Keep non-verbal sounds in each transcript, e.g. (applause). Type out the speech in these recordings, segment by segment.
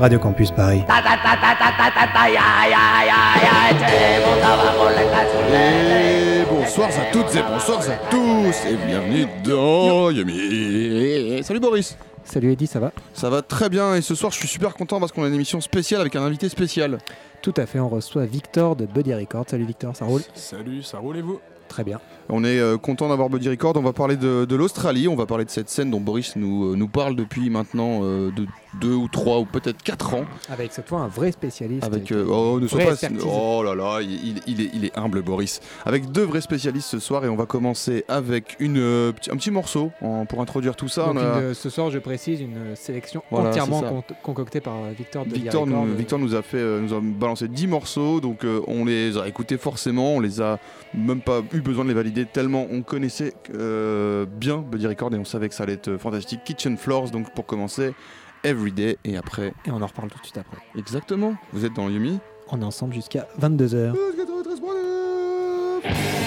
Radio Campus Paris. Et bonsoir à toutes et bonsoir à tous et bienvenue dans Yumi. Salut Boris. Salut Eddy, ça va? Ça va très bien et ce soir je suis super content parce qu'on a une émission spéciale avec un invité spécial. Tout à fait, on reçoit Victor de Buddy Record. Salut Victor, ça roule? Salut, ça roule et vous? Très bien. On est euh, content d'avoir Buddy Record. On va parler de, de l'Australie. On va parler de cette scène dont Boris nous, euh, nous parle depuis maintenant euh, de deux ou trois ou peut-être quatre ans. Avec cette fois un vrai spécialiste. Avec euh, oh ne pas oh là là il, est, il est humble Boris. Avec deux vrais spécialistes ce soir et on va commencer avec une un petit morceau en- pour introduire tout ça. Donc On a- une, ce soir, je précise, une sélection Voilà, entièrement con- concoctée par Victor de Victor Record. nous, Victor nous a fait nous a balancé 10 morceaux donc on les a écoutés forcément on les a même pas eu besoin de les valider tellement on connaissait euh, bien Buddy Record et on savait que ça allait être fantastique. Kitchen Floors donc pour commencer Everyday et après. Et on en reparle tout de suite après. exactement. Vous êtes dans Yumi. On est ensemble jusqu'à 22h. Every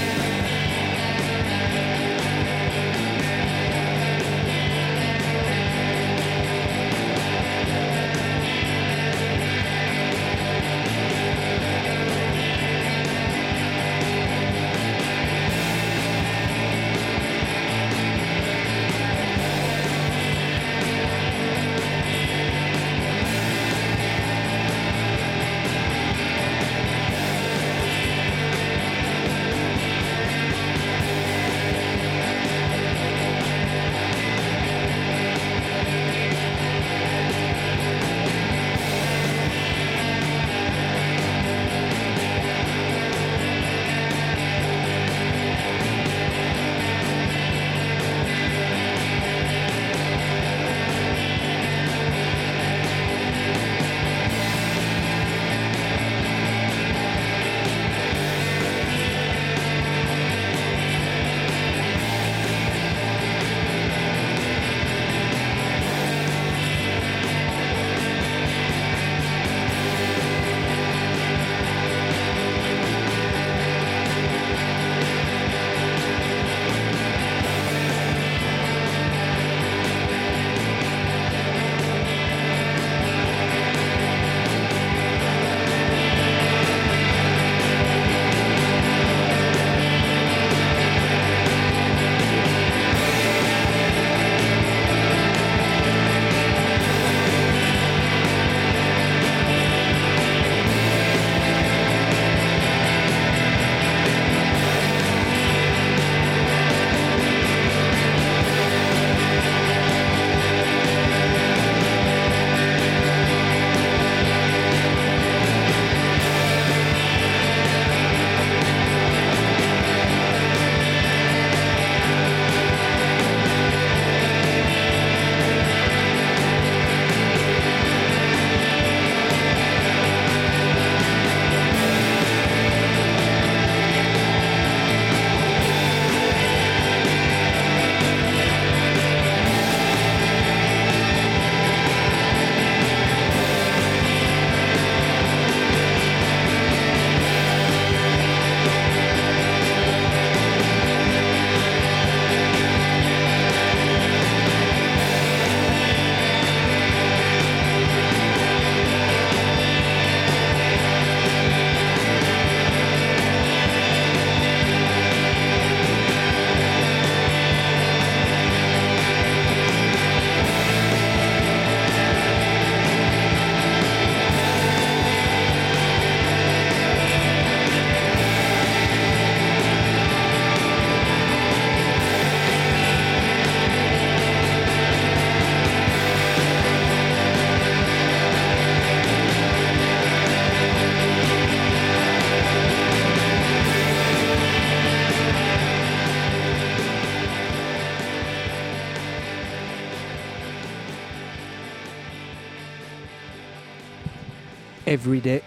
Everyday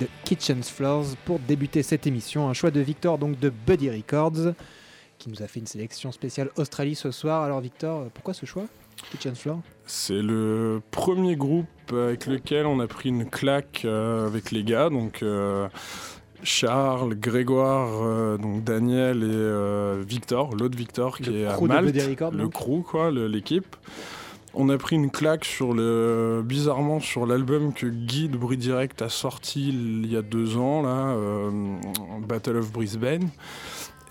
de Kitchen's Floors pour débuter cette émission. Un choix de Victor, donc de Buddy Records, qui nous a fait une sélection spéciale Australie ce soir. Alors, Victor, pourquoi ce choix Kitchen's Floors? C'est le premier groupe avec lequel on a pris une claque euh, avec les gars. Donc. euh, Charles, Grégoire, euh, donc Daniel et euh, Victor, l'autre Victor qui Le est à Malte, Records, le crew quoi, l'équipe. On a pris une claque sur le bizarrement sur l'album que Guy de Bruit Direct a sorti il y a deux ans là, euh, Battle of Brisbane.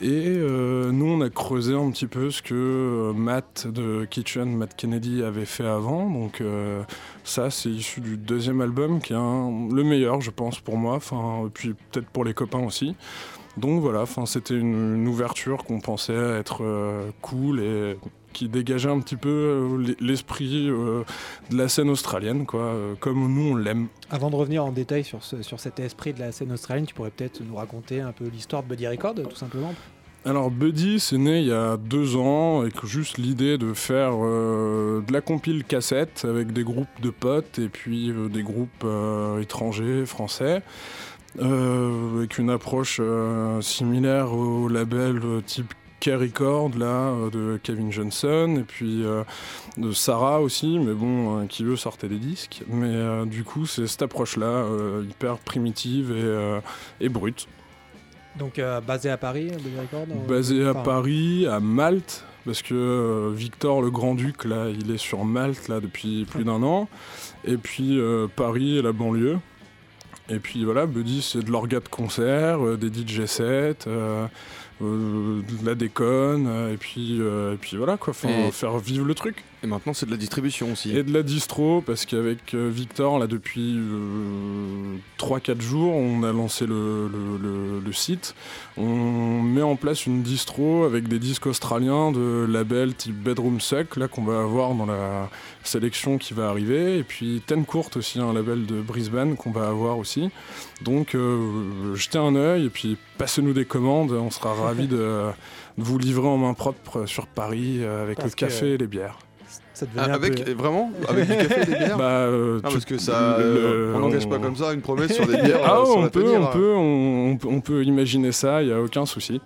Et euh, nous, on a creusé un petit peu ce que euh, Matt de Kitchen, Matt Kennedy avait fait avant. Donc ça, c'est issu du deuxième album, qui est le meilleur, je pense, pour moi. Enfin, puis peut-être pour les copains aussi. Donc voilà, c'était une, ouverture qu'on pensait être cool et qui dégageait un petit peu euh, l'esprit euh, de la scène australienne, quoi, euh, comme nous on l'aime. Avant de revenir en détail sur, ce- sur cet esprit de la scène australienne, tu pourrais peut-être nous raconter un peu l'histoire de Buddy Records, tout simplement? Alors Buddy, c'est né il y a deux ans avec juste l'idée de faire euh, de la compile cassette avec des groupes de potes et puis euh, des groupes euh, étrangers, français, avec une approche similaire au label euh, type K-Record là euh, de Kevin Johnson et puis euh, de Sarah aussi, mais bon, euh, qui eux sortaient des disques. Mais du coup, c'est cette approche là, hyper primitive et, et brute. Donc, euh, basé à Paris, euh, Basé à enfin, Paris, à Malte, parce que euh, Victor le Grand-Duc, là, il est sur Malte là, depuis plus d'un an. Et puis Paris et la banlieue. Et puis voilà, Buddy, c'est de l'orga de concert, des DJ sets, de la déconne, euh, et, puis, euh, et puis voilà, quoi, Et- faire vivre le truc. Et maintenant, c'est de la distribution aussi. Et de la distro, parce qu'avec euh, Victor, là, depuis 3-4 jours, on a lancé le, le- le- le site. On met en place une distro avec des disques australiens de labels type Bedroom Suck, là, qu'on va avoir dans la sélection qui va arriver. Et puis Ten Court aussi, un label de Brisbane qu'on va avoir aussi. Donc, euh, jetez un œil et puis passez-nous des commandes. On sera (laughs) ravis de, de vous livrer en main propre sur Paris euh, avec Parce le café que- et les bières. Ça Ah, un avec peu- vraiment avec du café et des bières. (laughs) Bah, euh, Ah, parce que ça, le- euh, on n'engage pas comme ça une promesse sur des (laughs) bières. Ah, euh, on peut, tenir, on hein. peut, on, peut, on peut imaginer ça, il y a aucun souci.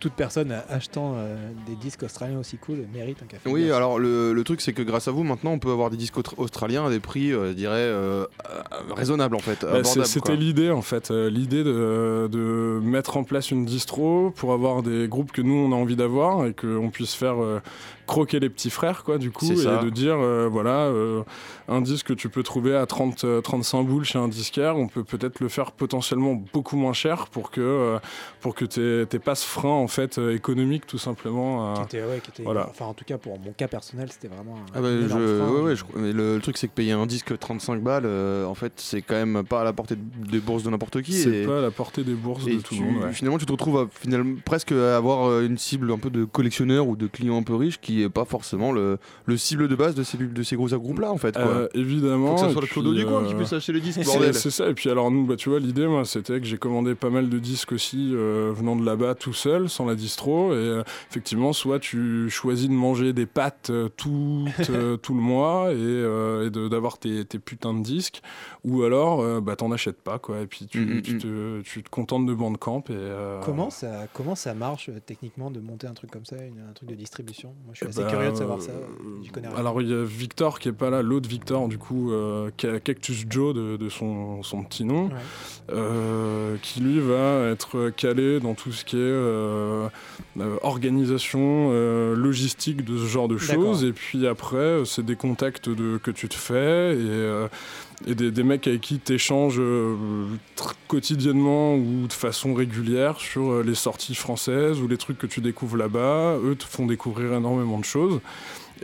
toute personne achetant euh, des disques australiens aussi cool mérite un café. Oui, alors le, le truc c'est que grâce à vous maintenant on peut avoir des disques australiens à des prix, euh, je dirais, euh, euh, raisonnables en fait. Bah. C'était l'idée en fait, euh, l'idée de, de mettre en place une distro pour avoir des groupes que nous on a envie d'avoir et qu'on puisse faire euh, croquer les petits frères quoi du coup et de dire euh, voilà euh, un disque que tu peux trouver à 30 euh, 35 boules chez un disquaire on peut peut-être le faire potentiellement beaucoup moins cher pour que euh, pour que t'aies pas ce frein en fait euh, économique tout simplement Qui était, ouais, qui était- Voilà. Enfin, en tout cas, pour mon cas personnel, c'était vraiment. un- Ah bah, un je, énorme frein. ouais, ouais, je- mais le, le truc c'est que payer un disque 35 balles, euh, en fait c'est quand même pas à la portée de- des bourses de n'importe qui. c'est pas à la portée des bourses Et de tout le monde ouais. finalement, tu te retrouves à, finalement, presque à avoir euh, une cible un peu de collectionneur ou de clients un peu riches qui est pas forcément le, le cible de base de ces, de ces gros groupes-là, en fait. Quoi. Euh, évidemment. Faut que ça soit le Claude du coin qui euh, puisse acheter les disques, c'est- bordel. C'est ça, et puis alors nous, bah, tu vois, l'idée, moi, c'était que j'ai commandé pas mal de disques aussi euh, venant de là-bas tout seul, sans la distro, et euh, effectivement, soit tu choisis de manger des pâtes euh, tout, (laughs) euh, tout le mois et, euh, d'avoir tes, tes putains de disques, ou alors euh, bah, t'en achètes pas, quoi, et puis tu, Mm, mm, tu, te, tu te contentes de Bandcamp. Et, euh, Comment ça, comment ça marche euh, techniquement de monter un truc comme ça, une- un truc de distribution? Moi, je suis Eh assez ben, curieux de savoir ça. euh, connais rien. Alors il y a Victor qui est pas là, l'autre Victor du coup, euh, Cactus Joe de, de son, son petit nom, Ouais. euh, qui lui va être calé dans tout ce qui est euh, organisation, logistique de ce genre de choses. Et puis après, c'est des contacts de, que tu te fais et, et des, mecs avec qui tu échanges quotidiennement ou de façon régulière sur euh, les sorties françaises ou les trucs que tu découvres là-bas. Eux te font découvrir énormément de choses.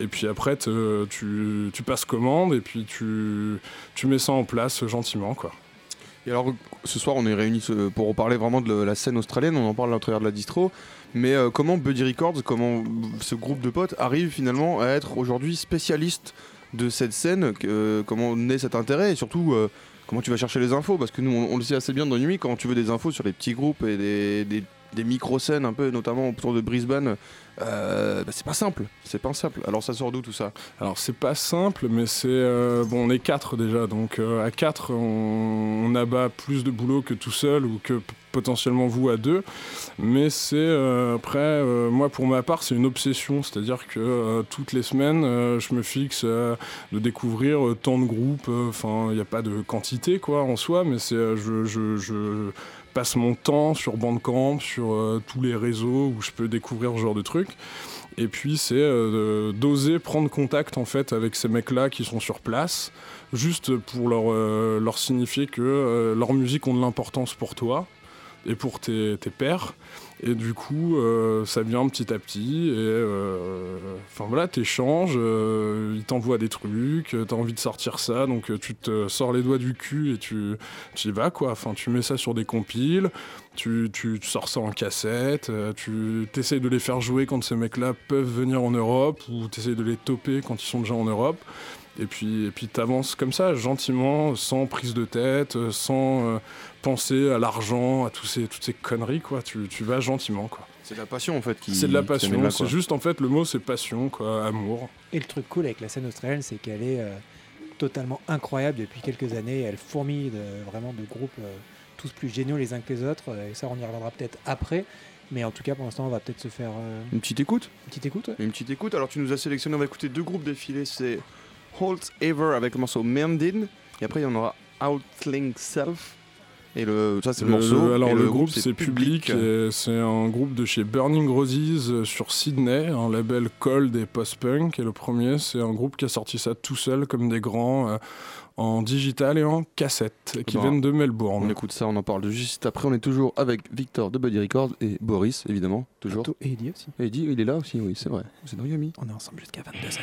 Et puis après, tu, passes commande et puis tu, mets ça en place gentiment. Quoi. Et alors, ce soir, on est réunis euh, pour parler vraiment de la scène australienne. On en parle à travers de la distro. Mais euh, comment Buddy Records, comment ce groupe de potes arrive finalement à être aujourd'hui spécialiste de cette scène que- Comment naît cet intérêt Et surtout, euh, comment tu vas chercher les infos Parce que nous, on, le sait assez bien dans Nuit, quand tu veux des infos sur les petits groupes et des des micro-scènes un peu, notamment autour de Brisbane, euh, bah, c'est pas simple. C'est pas simple. Alors ça sort d'où tout ça? Alors c'est pas simple, mais c'est euh, bon, on est quatre déjà, donc euh, à quatre, on, abat plus de boulot que tout seul ou que potentiellement vous à deux. Mais c'est euh, après, moi pour ma part, c'est une obsession, c'est-à-dire que toutes les semaines, je me fixe de découvrir tant de groupes. Enfin, il n'y a pas de quantité quoi en soi, mais c'est je, je passe mon temps sur Bandcamp, sur euh, tous les réseaux où je peux découvrir ce genre de trucs. Et puis c'est euh, d'oser prendre contact en fait avec ces mecs-là qui sont sur place, juste pour leur, euh, leur signifier que leur musique ont de l'importance pour toi et pour tes, tes pairs. Et du coup, euh, ça vient petit à petit. Et euh, enfin voilà, t'échanges, euh, ils t'envoient des trucs, euh, t'as envie de sortir ça, donc tu te sors les doigts du cul et tu, tu y vas quoi. Enfin, tu mets ça sur des compiles, tu, tu, sors ça en cassette, tu essayes de les faire jouer quand ces mecs-là peuvent venir en Europe ou tu essayes de les toper quand ils sont déjà en Europe. Et puis, et puis t'avances comme ça, gentiment, sans prise de tête, euh, sans euh, penser à l'argent, à tous ces, toutes ces conneries, quoi. Tu, tu vas gentiment, quoi. C'est de la passion en fait qui. C'est de la passion, là, c'est juste en fait le mot c'est passion, quoi, amour. Et le truc cool avec la scène australienne, c'est qu'elle est euh, totalement incroyable depuis quelques années. Elle fourmille de, vraiment de groupes euh, tous plus géniaux les uns que les autres. Et ça, on y reviendra peut-être après. Mais en tout cas, pour l'instant, on va peut-être se faire euh, Une petite écoute une petite écoute. ouais. Une petite écoute. Alors tu nous as sélectionné, on va écouter deux groupes défilés. C'est Halt Ever avec le morceau Mendin. Et après il y en aura Outling Self. Et le, ça c'est le, Le- morceau. alors Et le, groupe c'est Public, c'est un groupe de chez Burning Roses euh, sur Sydney, un label cold et post-punk. Et le premier c'est un groupe qui a sorti ça tout seul comme des grands euh, en digital et en cassette, qui Ben, viennent de On Melbourne. écoute ça, on en parle juste après. On est toujours avec Victor de Buddy Records et Boris évidemment, toujours. Et Eddie aussi. Et Eddie, il est là aussi, oui, c'est vrai. C'est dans Yumi. On est ensemble jusqu'à 22h.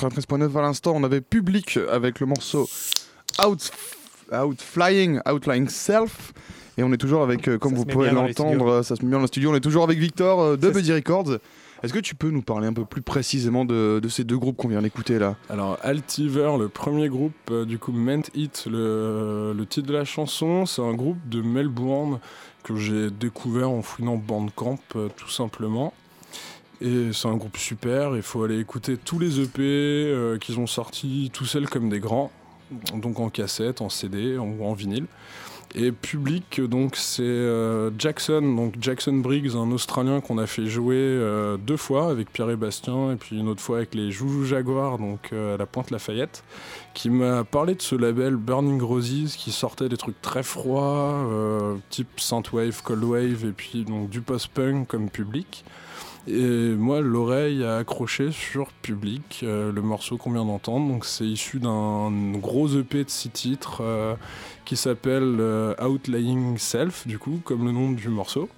93.9 à l'instant, on avait public avec le morceau Out, Out Flying, Outlying Self. Et on est toujours avec, euh, comme Ça vous pouvez l'entendre, ça se met bien dans le studio. On est toujours avec Victor euh, de Ça, Buddy Records. Est-ce que tu peux nous parler un peu plus précisément de, de ces deux groupes qu'on vient d'écouter là? Alors Altiver, le premier groupe, euh, du coup Meant It, le, le titre de la chanson, c'est un groupe de Melbourne que j'ai découvert en fouinant Bandcamp tout simplement. Et c'est un groupe super, il faut aller écouter tous les EP euh, qu'ils ont sortis tout seuls comme des grands, donc en cassette, en CD ou en vinyle. Et public, donc c'est euh, Jackson, donc Jackson Briggs, un Australien qu'on a fait jouer euh, deux fois avec Pierre et Bastien, et puis une autre fois avec les Joujou Jaguars, donc à la Pointe Lafayette, qui m'a parlé de ce label Burning Roses qui sortait des trucs très froids, type Synthwave, Cold Wave, et puis donc du post-punk comme public. Et moi, l'oreille a accroché sur Public, euh, le morceau qu'on vient d'entendre. Donc, c'est issu d'un gros EP de six titres euh, qui s'appelle euh, Outlying Self, du coup, comme le nom du morceau.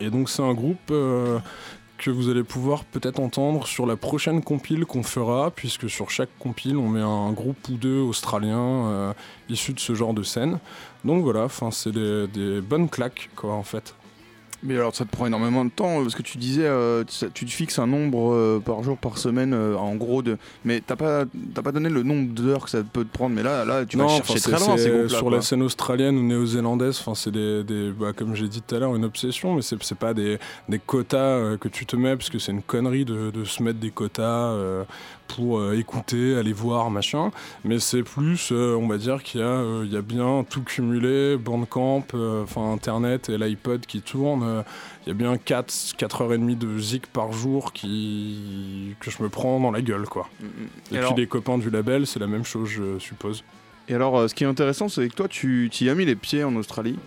Et donc, c'est un groupe euh, que vous allez pouvoir peut-être entendre sur la prochaine compile qu'on fera, puisque sur chaque compile, on met un groupe ou deux australiens euh, issus de ce genre de scène. Donc voilà, c'est des, des bonnes claques, quoi, en fait. Mais alors ça te prend énormément de temps parce que tu disais euh, tu te fixes un nombre euh, par jour, par semaine, euh, en gros de. Mais t'as pas t'as pas donné le nombre d'heures que ça peut te prendre. Mais là là tu vas chercher très loin c'est ces. Sur quoi. la scène australienne ou néo-zélandaise, enfin, c'est des, des- bah, comme j'ai dit tout à l'heure, une obsession, mais c'est c'est pas des, des quotas que tu te mets, parce que c'est une connerie de, de se mettre des quotas pour euh, écouter, aller voir, machin. Mais c'est plus, euh, on va dire qu'il y, a, euh, y a bien tout cumulé, Bandcamp, enfin Internet et l'iPod qui tourne. il y a bien 4, 4h30 de zik par jour qui, que je me prends dans la gueule, quoi. Mm, mm. Et, Et alors, puis les copains du label, c'est la même chose, je suppose. et alors, ce qui est intéressant, c'est que toi, tu tu y as mis les pieds en Australie.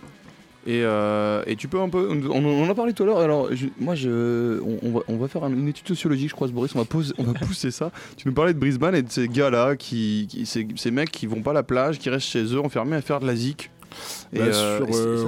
Et, euh, et tu peux un peu. On, on en a parlé tout à l'heure. Alors, je- moi, je, on, on va, on va faire un- une étude sociologique, je crois, ce Boris. On va, poser- on va (laughs) pousser ça. Tu nous parlais de Brisbane et de ces gars-là, qui, qui- ces, ces mecs qui vont pas à la plage, qui restent chez eux enfermés à faire de la zik. Et, Bah, euh, sur, et euh, ça,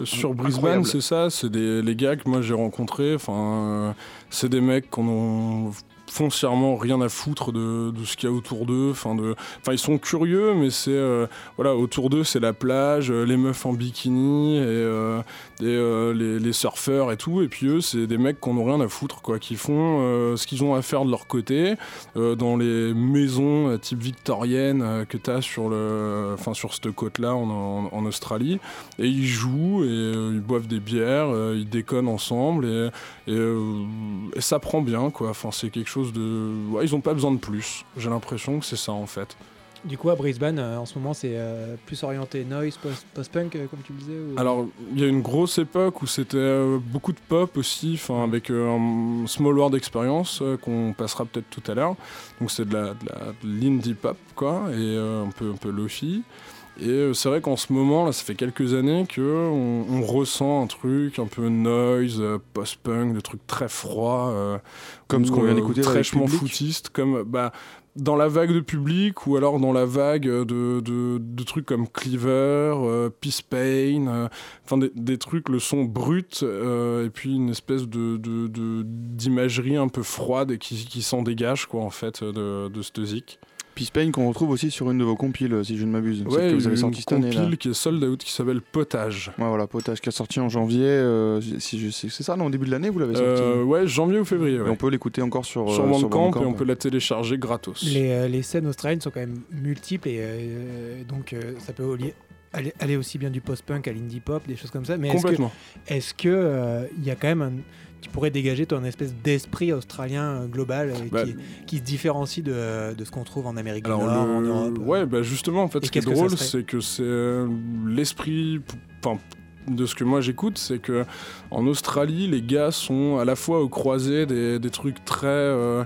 ouais, sur Brisbane, c'est ça. C'est les gars que moi j'ai rencontrés. Enfin, c'est des mecs qu'on foncièrement rien à foutre de, ce qu'il y a autour d'eux. Enfin, de, enfin, ils sont curieux, mais c'est euh, voilà, autour d'eux, c'est la plage, euh, les meufs en bikini euh, euh, les, surfeurs et tout. Et puis eux, c'est des mecs qu'on n'a rien à foutre, quoi, qui font euh, ce qu'ils ont à faire de leur côté euh, dans les maisons type victorienne que tu as sur le, enfin sur cette côte-là en, Australie. Et ils jouent et ils boivent des bières, ils déconnent ensemble et, ça prend bien, quoi. Enfin, c'est quelque chose de, ils ont pas besoin de plus. J'ai l'impression que c'est ça en fait. Du coup, à Brisbane, euh, en ce moment, c'est euh, plus orienté noise, post- post-punk, euh, comme tu le disais ou- Alors, il y a une grosse époque où c'était euh, beaucoup de pop aussi, enfin avec euh, un Small World Experience euh, qu'on passera peut-être tout à l'heure. Donc c'est de la, de de l'indie pop quoi, et euh, un peu un peu lofi. Et euh, c'est vrai qu'en ce moment, là, ça fait quelques années que on, ressent un truc un peu noise, euh, post-punk, des trucs très froids, euh, Comme ce qu'on vient d'écouter fraîchement Public. foutiste, comme bah dans la vague de public ou alors dans la vague de, de, trucs comme Cleaver, euh, Peace Pain, euh, enfin des, trucs, le son brut euh, et puis une espèce de, d'imagerie un peu froide et qui, qui s'en dégage quoi en fait de, de cette. Peace Pain qu'on retrouve aussi sur une de vos compiles, si je ne m'abuse. Ouais, que vous avez une sorti cette année. compile qui est sold out qui s'appelle Potage. Ouais, voilà, Potage qui a sorti en janvier. euh, si je sais- c'est ça, non, au début de l'année, vous l'avez sorti. Euh, ouais, janvier ou février. Et on peut l'écouter encore sur, Sur euh, Bandcamp et on peut la télécharger gratos. les, euh, les scènes australiennes sont quand même multiples et euh, donc euh, ça peut aller, aller aussi bien du post-punk à l'indie pop, des choses comme ça. Mais est-ce que Complètement. est-ce que euh, il y a quand même un, tu pourrais dégager ton espèce d'esprit australien euh, global euh, Bah, qui, qui se différencie de, de ce qu'on trouve en Amérique Alors, du Nord, en Europe euh. ouais, bah justement, en fait, Et ce qui est drôle, c'est que c'est euh, l'esprit, enfin, de ce que moi j'écoute, c'est que en Australie, les gars sont à la fois au croisé des, des trucs très euh,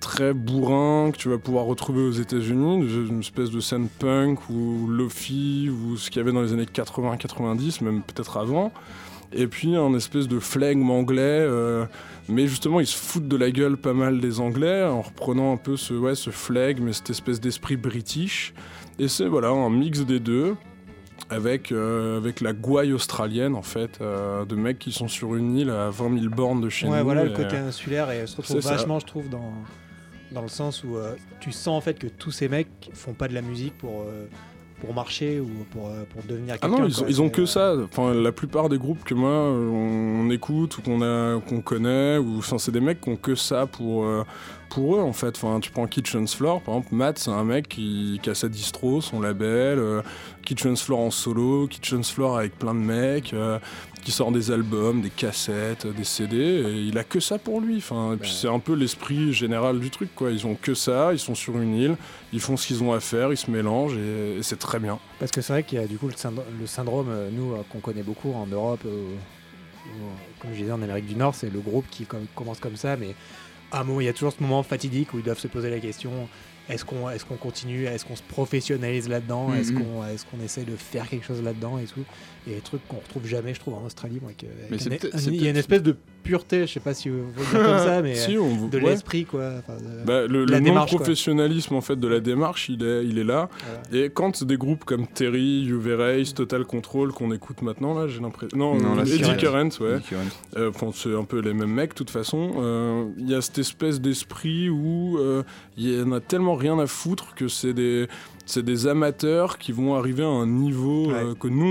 très bourrins que tu vas pouvoir retrouver aux États-Unis, une espèce de scène punk ou lofi ou ce qu'il y avait dans les années 80-90, même peut-être avant. Et puis un espèce de flegme anglais, euh, mais justement ils se foutent de la gueule pas mal des Anglais en reprenant un peu ce, ouais, ce flegme et cette espèce d'esprit british. Et c'est voilà un mix des deux. avec, euh, avec la gouaille australienne en fait, euh, de mecs qui sont sur une île à 20 000 bornes de chez ouais, nous. voilà le côté insulaire et se retrouve ça. vachement, je trouve, dans, dans le sens où euh, tu sens en fait que tous ces mecs font pas de la musique pour, pour marcher ou pour, euh, pour devenir Ah quelqu'un. non, ils, quoi. ils ont que euh, ça. Enfin, la plupart des groupes que moi euh, on, on écoute ou qu'on a, qu'on connaît, ou enfin, c'est des mecs qui ont que ça pour euh, pour eux en fait. Enfin, tu prends Kitchen's Floor, par exemple, Matt, c'est un mec qui, qui a sa distro, son label, euh, Kitchen's Floor en solo, Kitchen's Floor avec plein de mecs. euh, qui sort des albums, des cassettes, des CD, et il a que ça pour lui. Enfin, et puis c'est un peu l'esprit général du truc, quoi. Ils ont que ça, ils sont sur une île, ils font ce qu'ils ont à faire, ils se mélangent, et, et c'est très bien. Parce que c'est vrai qu'il y a du coup le, syndro- le syndrome, euh, nous, euh, qu'on connaît beaucoup en Europe, euh, comme je disais en Amérique du Nord, c'est le groupe qui com- commence comme ça, mais à un moment, il y a toujours ce moment fatidique où ils doivent se poser la question est-ce qu'on est qu'on continue? Est-ce qu'on se professionnalise là-dedans? Est-ce Mhm. qu'on est qu'on essaie de faire quelque chose là-dedans et tout? Et des trucs qu'on retrouve jamais, je trouve, en Australie. moi, euh, Mais un- il y a une espèce de pureté, je sais pas si vous dire comme ça, mais (laughs) Si, euh, on, de ouais. l'esprit, quoi. enfin, de- Bah, le, non-professionnalisme en fait de la démarche, il est, il est là. Et quand des groupes comme Terry, UV Race, Total Control qu'on écoute maintenant là, j'ai l'impression. Non, Non, euh, là, c'est Eddie Current. Current, ouais. Euh, Enfin, c'est un peu les mêmes mecs, de toute façon. Euh, Il y a cette espèce d'esprit où euh, il y en a tellement rien à foutre que c'est des, c'est des amateurs qui vont arriver à un niveau euh, que nous,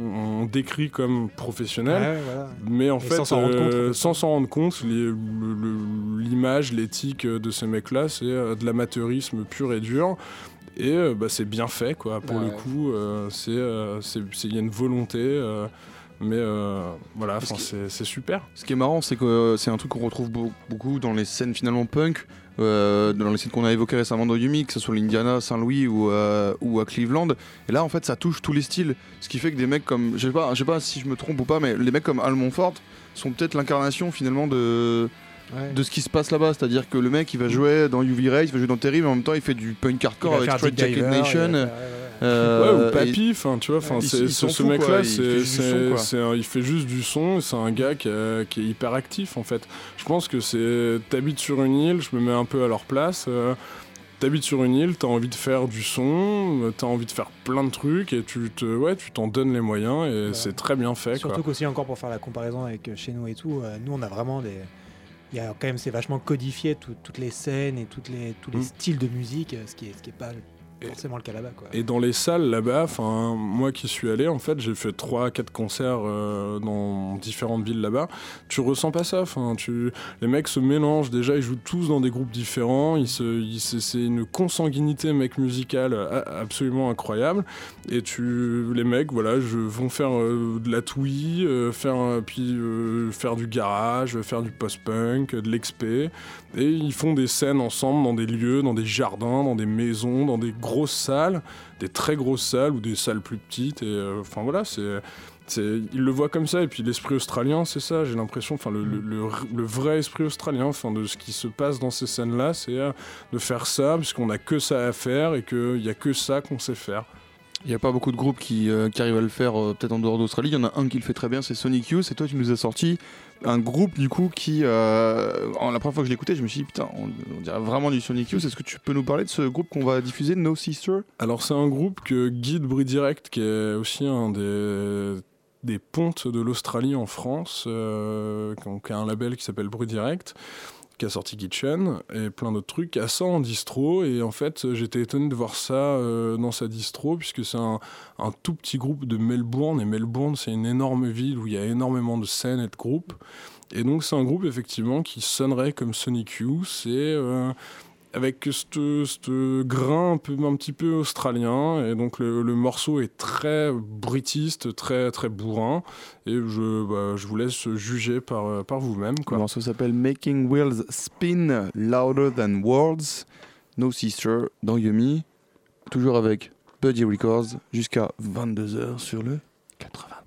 on, on décrit comme professionnel. Ouais, ouais, voilà. Mais en Et fait, sans s'en rendre compte, euh, en fait. sans s'en rendre compte, le- l'image, l'éthique de ces mecs-là, c'est euh, de l'amateurisme pur et dur. Et euh, bah, c'est bien fait, quoi. Pour Ouais, le coup, euh, euh, il y a une volonté. euh, mais euh, voilà, c'est, super. Ce qui est marrant, c'est que euh, c'est un truc qu'on retrouve beau- beaucoup dans les scènes finalement punk, euh, dans les scènes qu'on a évoquées récemment dans Yumi, que ce soit l'Indiana, Saint-Louis ou, euh, ou à Cleveland. Et là, en fait, ça touche tous les styles. Ce qui fait que des mecs comme, je sais pas, je sais pas si je me trompe ou pas, mais les mecs comme Al Montfort sont peut-être l'incarnation finalement de, Ouais. de ce qui se passe là-bas. C'est-à-dire que le mec, il va jouer dans UV Ray, il va jouer dans Terry, mais en même temps, il fait du punk hardcore avec Straight Jacket Nation. Euh, ouais, ou Papy, enfin, tu vois, enfin, ce, mec-là, il c'est, fait juste du son, c'est- un- il fait juste du son, et c'est un gars qui, a- qui est hyper actif, en fait. Je pense que c'est, t'habites sur une île, je me mets un peu à leur place, euh, T'habites sur une île, t'as envie de faire du son, t'as envie de faire plein de trucs et tu te, ouais, tu t'en donnes les moyens et Ouais. c'est très bien fait. Surtout qu'aussi encore pour faire la comparaison avec euh, chez nous et tout, euh, nous on a vraiment des. Il y a quand même c'est vachement codifié tout- toutes les scènes et toutes les, tous les Mm. styles de musique, ce qui est, ce qui est pas forcément le cas là-bas quoi. Et dans les salles là-bas, moi qui suis allé, en fait, j'ai fait 3 4 concerts euh, dans différentes villes là-bas. Tu ressens pas ça, tu les mecs se mélangent déjà, ils jouent tous dans des groupes différents, ils se ils se- c'est une consanguinité mec musicale absolument incroyable et tu les mecs voilà, je vont faire euh, de la twee, euh, faire puis faire du garage, faire du post-punk, de l'exp et ils font des scènes ensemble dans des lieux, dans des jardins, dans des maisons, dans des grosses salles, des très grosses salles ou des salles plus petites. Et euh, enfin voilà, c'est. le voient comme ça, et puis l'esprit australien, c'est ça, j'ai l'impression, enfin le, le- le- le vrai esprit australien, enfin de ce qui se passe dans ces scènes-là, c'est euh, de faire ça, puisqu'on n'a que ça à faire et qu'il n'y a que ça qu'on sait faire. Il n'y a pas beaucoup de groupes qui, euh, qui arrivent à le faire euh, peut-être en dehors d'Australie. Il y en a un qui le fait très bien, c'est Sonic Youth. Et toi, tu nous as sorti un groupe du coup qui, euh, en- la première fois que je l'écoutais, je me suis dit putain, on, dirait vraiment du Sonic Youth. Est-ce que tu peux nous parler de ce groupe qu'on va diffuser, No Sister? Alors c'est un groupe que guide Brie Direct, qui est aussi un des, des pontes de l'Australie en France, euh, qui a un label qui s'appelle Brie Direct, qui a sorti Kitchen et plein d'autres trucs, a ça en distro. Et en fait, j'étais étonné de voir ça euh, dans sa distro, puisque c'est un, tout petit groupe de Melbourne. Et Melbourne, c'est une énorme ville où il y a énormément de scènes et de groupes. Et donc c'est un groupe effectivement qui sonnerait comme Sonic Youth et euh, avec ce grain un, peu, un petit peu australien. Et donc le, morceau est très britiste, très très bourrin. Et je, bah, je vous laisse juger par, par vous-même. Le morceau s'appelle Making Wheels Spin Louder Than Words, No Sister, dans Yumi. Toujours avec Buddy Records jusqu'à 22h sur le 93.9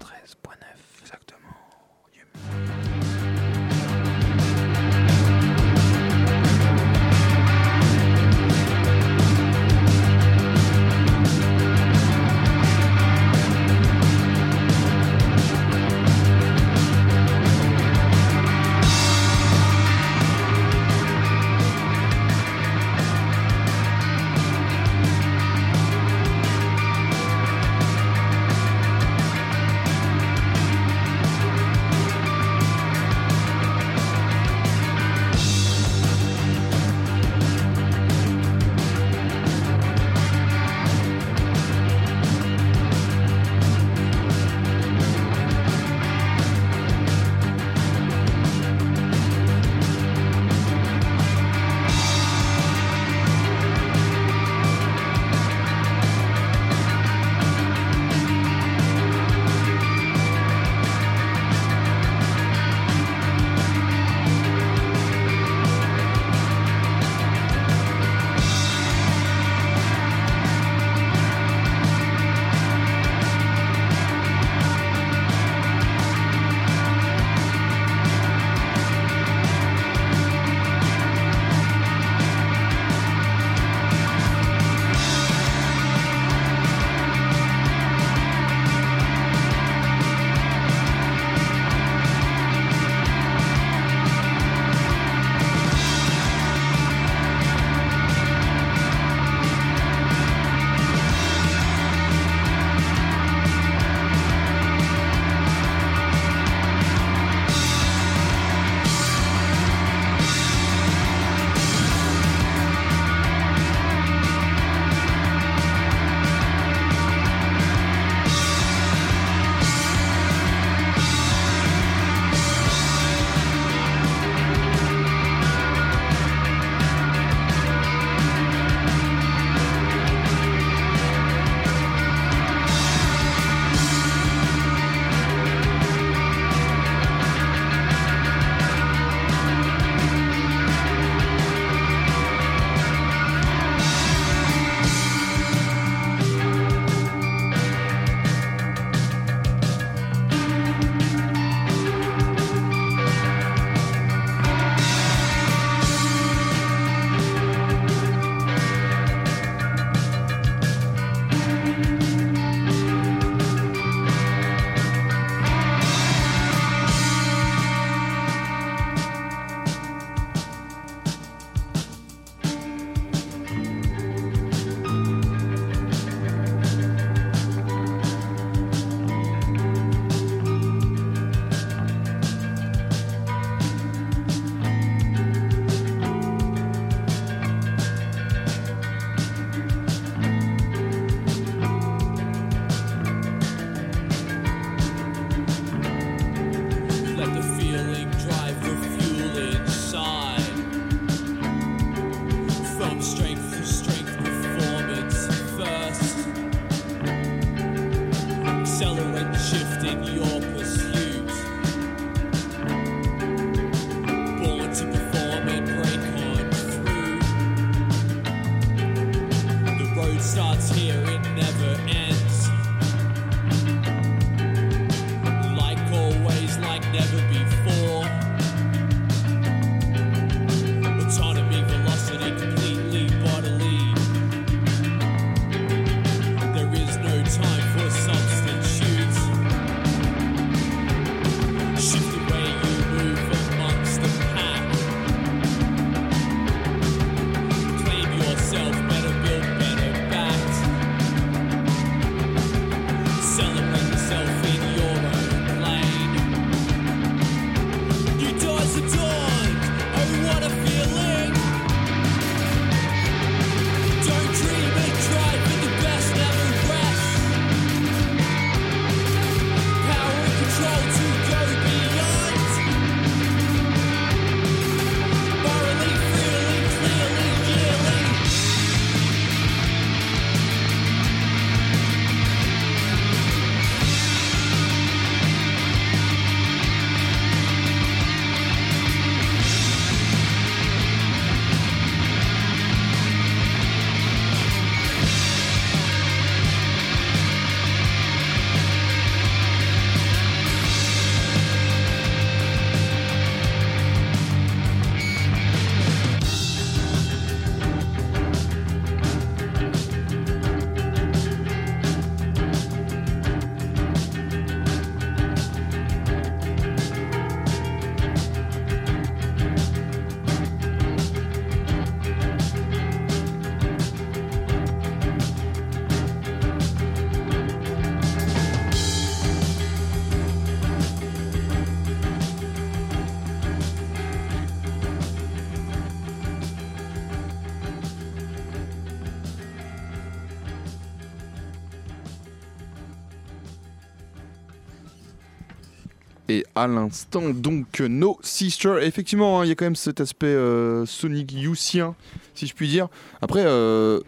à l'instant, donc, euh, No Sister. Effectivement, hein, il y a quand même cet aspect euh, Sonic Youthien, si je puis dire. Après, euh,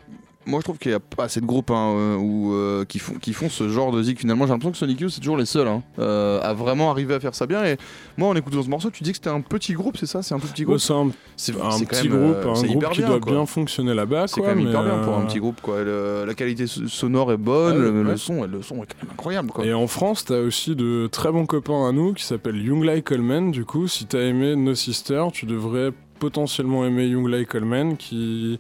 moi je trouve qu'il n'y a pas assez de groupes hein, euh, où, euh, qui, font, qui font ce genre de zik. Finalement, j'ai l'impression que Sonic Youth, c'est toujours les seuls hein, euh, à vraiment arriver à faire ça bien. Et moi, en écoutant ce morceau, tu dis que c'était un petit groupe, c'est ça? C'est un tout petit Ouais, groupe c'est un, C'est un c'est petit même, groupe, euh, un c'est groupe hyper qui bien, doit quoi. bien fonctionner là-bas. C'est quoi, quand même hyper bien pour un petit groupe quoi. Le- la qualité so- sonore est bonne, Ah ouais, le, son, le son est quand même incroyable quoi. Et en France, t'as aussi de très bons copains à nous qui s'appellent Young Lai Coleman. Du coup, si t'as aimé No Sister, tu devrais potentiellement aimer Young Lai Coleman qui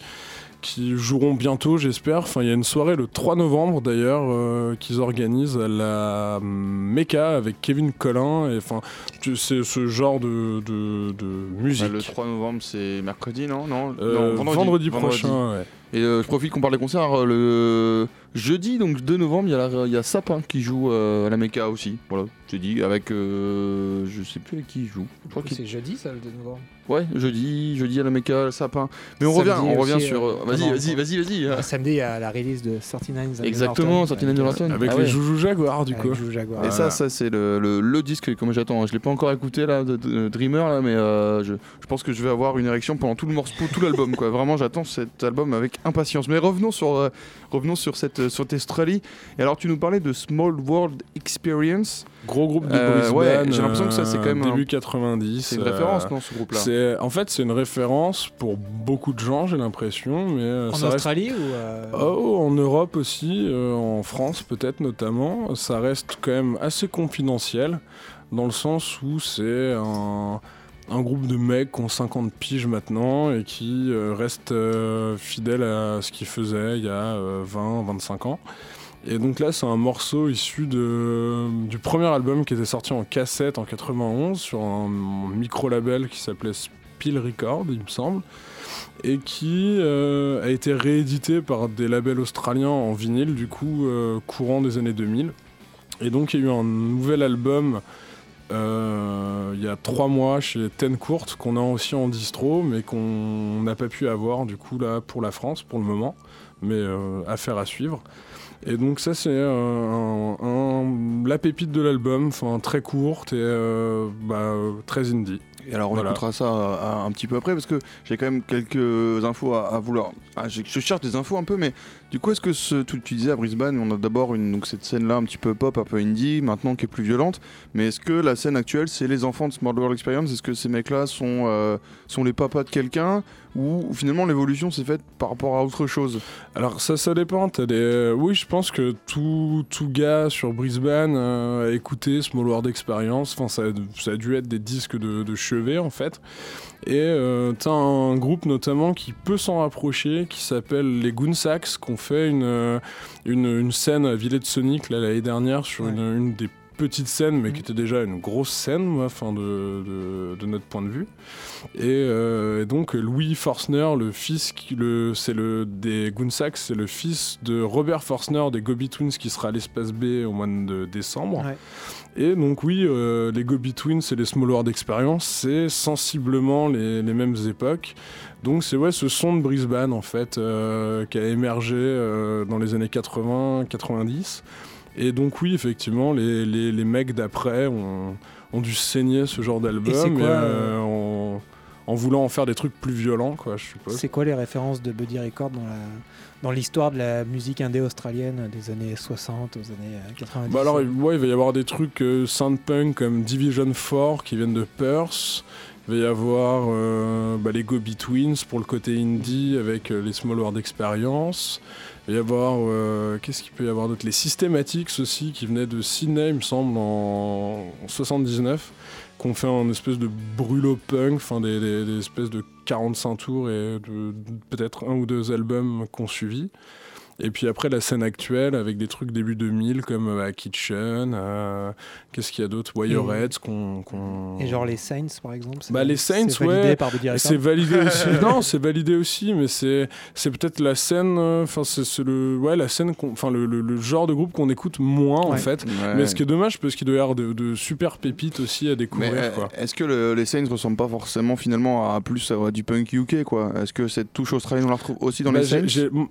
qui joueront bientôt, j'espère. Enfin, il y a une soirée le 3 novembre d'ailleurs euh, qu'ils organisent à la Mecca avec Kevin Collin. Et enfin, c'est ce genre de, de, de musique. Ah, le 3 novembre, c'est mercredi, non? Non, Euh, non, vendredi, prochain, ouais. Et euh, je profite qu'on parle des concerts. euh, Le jeudi, donc 2 novembre, il y, a la- il y a Sapin qui joue euh, à la Mecca aussi. Voilà, jeudi, avec. euh, je sais plus avec qui il joue. Je crois qu'il C'est jeudi, ça, le 2 novembre Ouais, jeudi, jeudi à la Mecca, Sapin. Mais on Samedi revient, on revient sur. vas-y, vas-y, vas-y, vas-y. Samedi, il y a la release de 39 Exactement, 39 Norton. Avec Ah les ouais. Joujou Jaguars, du coup. Jaguar. Et Voilà. ça, ça c'est le, le, le disque comme j'attends. Je l'ai pas encore écouté là, de, de Dreamer là, mais euh, je, je pense que je vais avoir une érection pendant tout le morceau, tout l'album quoi. Vraiment, j'attends cet album avec impatience. Mais revenons sur, euh, revenons sur cette, sur Australie. Et alors, tu nous parlais de Small World Experience. Gros groupe de Euh, Brisbane. ouais, j'ai l'impression que ça, c'est euh, quand même un- début 90. C'est une euh, référence, non, ce groupe-là. C'est en fait c'est une référence pour beaucoup de gens, j'ai l'impression, mais euh, En reste- Australie ou euh, Oh, en Europe aussi, euh, en France peut-être notamment, ça reste quand même assez confidentiel dans le sens où c'est un, un groupe de mecs qui ont 50 piges maintenant et qui euh, restent euh, fidèles à ce qu'ils faisaient il y a 20-25 ans. Et donc là, c'est un morceau issu du premier album qui était sorti en cassette en 91 sur un micro-label qui s'appelait Spill Record, il me semble, et qui euh, a été réédité par des labels australiens en vinyle, du coup, euh, courant des années 2000. Et donc, il y a eu un nouvel album euh, il y a trois mois chez Ten Court qu'on a aussi en distro, mais qu'on n'a pas pu avoir, du coup, là, pour la France, pour le moment, mais euh, affaire à suivre. Et donc ça c'est euh, un- un- la pépite de l'album, enfin très courte et euh, bah, euh, très indie. Et alors on Voilà. écoutera ça euh, un petit peu après parce que j'ai quand même quelques infos à, à vouloir. Ah, je cherche des infos un peu, mais Du coup, est-ce que ce, tu, tu disais à Brisbane, on a d'abord cette scène-là un petit peu pop, un peu indie, maintenant qui est plus violente, mais est-ce que la scène actuelle, c'est les enfants de Small World Experience? Est-ce que ces mecs-là sont, euh, les papas de quelqu'un? Ou finalement l'évolution s'est faite par rapport à autre chose? Alors ça, ça dépend. Euh, Oui, je pense que tout, tout gars sur Brisbane euh, a écouté Small World Experience. Enfin, ça, a, ça a dû être des disques de, de chevet en fait. Et euh, t'as un groupe notamment qui peut s'en rapprocher, qui s'appelle les Goonsacks, qui ont fait une, euh, une, une scène à Villette Sonic l'année dernière sur Ouais. une, une des petites scènes, mais Mhm. qui était déjà une grosse scène, moi, enfin, de, de, de notre point de vue. Et, euh, et donc Louis Forstner, le fils, qui, le, c'est le des Goonsacks, c'est le fils de Robert Forstner des Gobi Twins qui sera à l'espace B au mois de décembre. Ouais. Et donc oui, euh, les Gobi Twins et les Small World Experience, c'est sensiblement les, les mêmes époques. Donc c'est ouais ce son de Brisbane en fait euh, qui a émergé dans les années 80-90. Et donc oui, effectivement, les, les, les mecs d'après ont, ont dû saigner ce genre d'album quoi, euh, en, en voulant en faire des trucs plus violents, quoi, je suppose. C'est quoi les références de Buddy Record dans la dans l'histoire de la musique indé australienne des années 60 aux années euh, 90 Bah alors, ouais, il va y avoir des trucs euh, soundpunk comme Division 4 qui viennent de Perth. Il va y avoir euh, bah, les Gobi Twins pour le côté indie avec euh, les Small World Experience. Il y avoir, euh, qu'est-ce qu'il peut y avoir d'autre? Les Systematics aussi qui venaient de Sydney, il me semble, en, en 79, qu'on fait un espèce de brûlot punk, enfin des, des- espèces de 45 tours et peut-être un ou deux albums qu'on suivi. Et puis après la scène actuelle avec des trucs début 2000 comme euh, Kitchen, qu'est-ce qu'il y a d'autre? Wireheads qu'on qu'on- Et genre les Saints par exemple Bah, les Saints, c'est validé ouais. par c'est validé (laughs) aussi. non, c'est validé aussi, mais c'est c'est peut-être la scène, euh, enfin c'est c'est le ouais la scène, qu'on- enfin le, le- le genre de groupe qu'on écoute moins en fait. Ouais. Mais ce qui est dommage parce qu'il doit y avoir de, de super pépites aussi à découvrir quoi. est-ce que le- les Saints ressemblent pas forcément finalement à plus à du punk UK quoi? Est-ce que cette touche australienne on la retrouve aussi dans Bah, les Saints?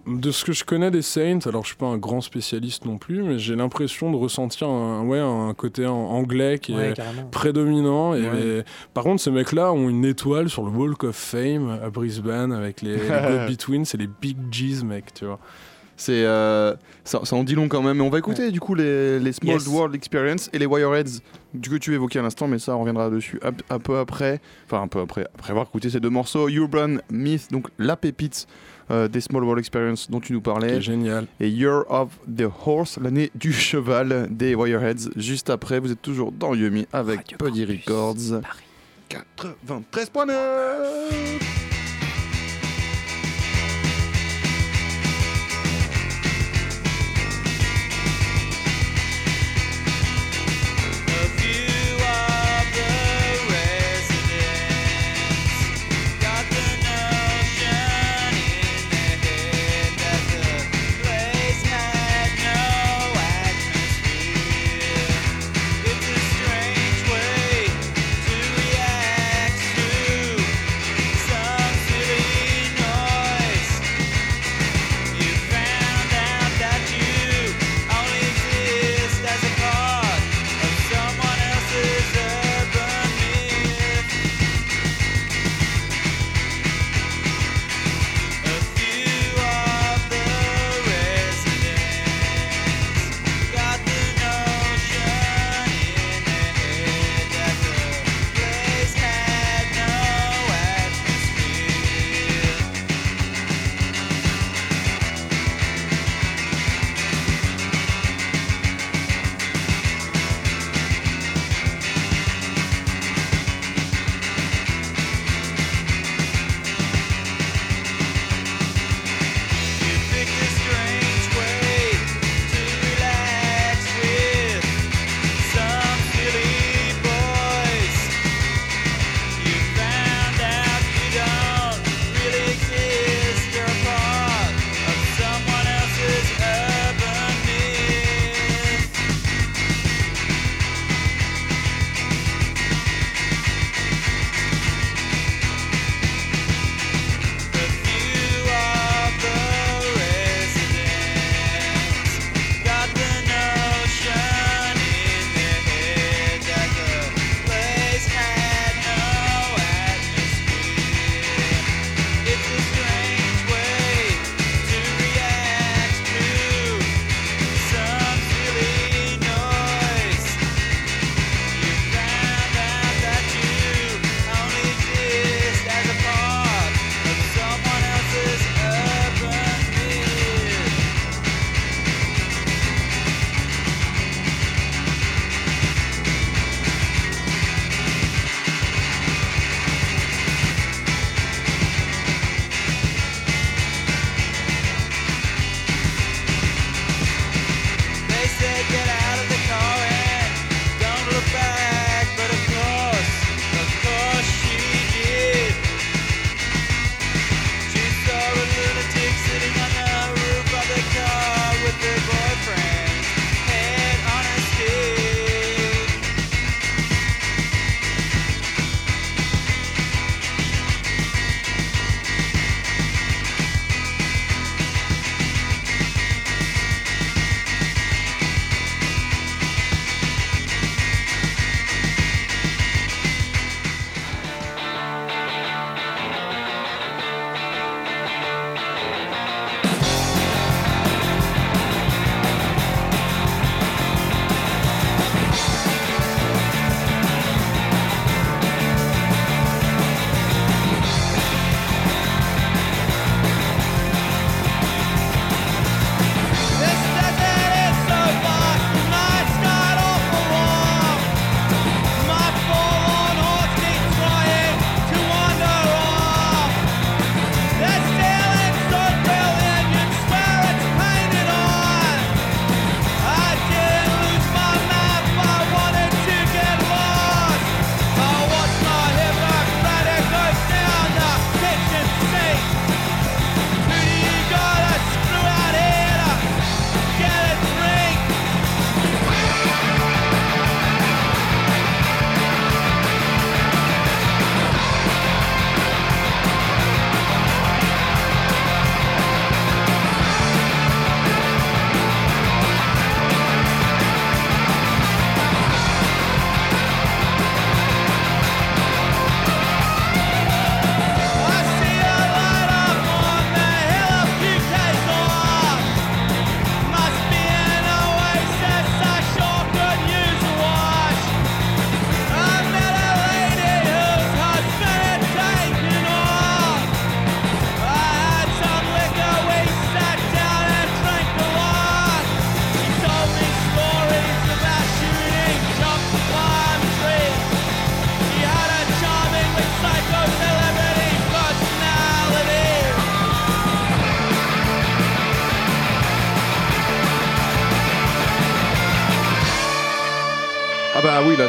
de ce que je connais des Saints, alors je suis pas un grand spécialiste non plus, mais j'ai l'impression de ressentir un, ouais, un côté anglais qui Ouais, est carrément. prédominant. Et, Ouais. par contre, ces mecs-là ont une étoile sur le Walk of Fame à Brisbane avec les, les (laughs) Twins et les Big G's, mec, tu vois. C'est euh, ça, ça en dit long quand même. Mais on va écouter du coup les, les Small Yes. World Experience et les Wireheads du que tu évoquais à l'instant, mais ça on reviendra dessus un, un peu après. Enfin un peu après, après avoir écouté ces deux morceaux, Urban Myth, donc la pépite euh, des Small World Experience dont tu nous Qui parlais, est génial. et Year of the Horse, l'année du cheval des Wireheads. Juste après, vous êtes toujours dans Yumi avec Radio Puddy Records. Paris. 93.9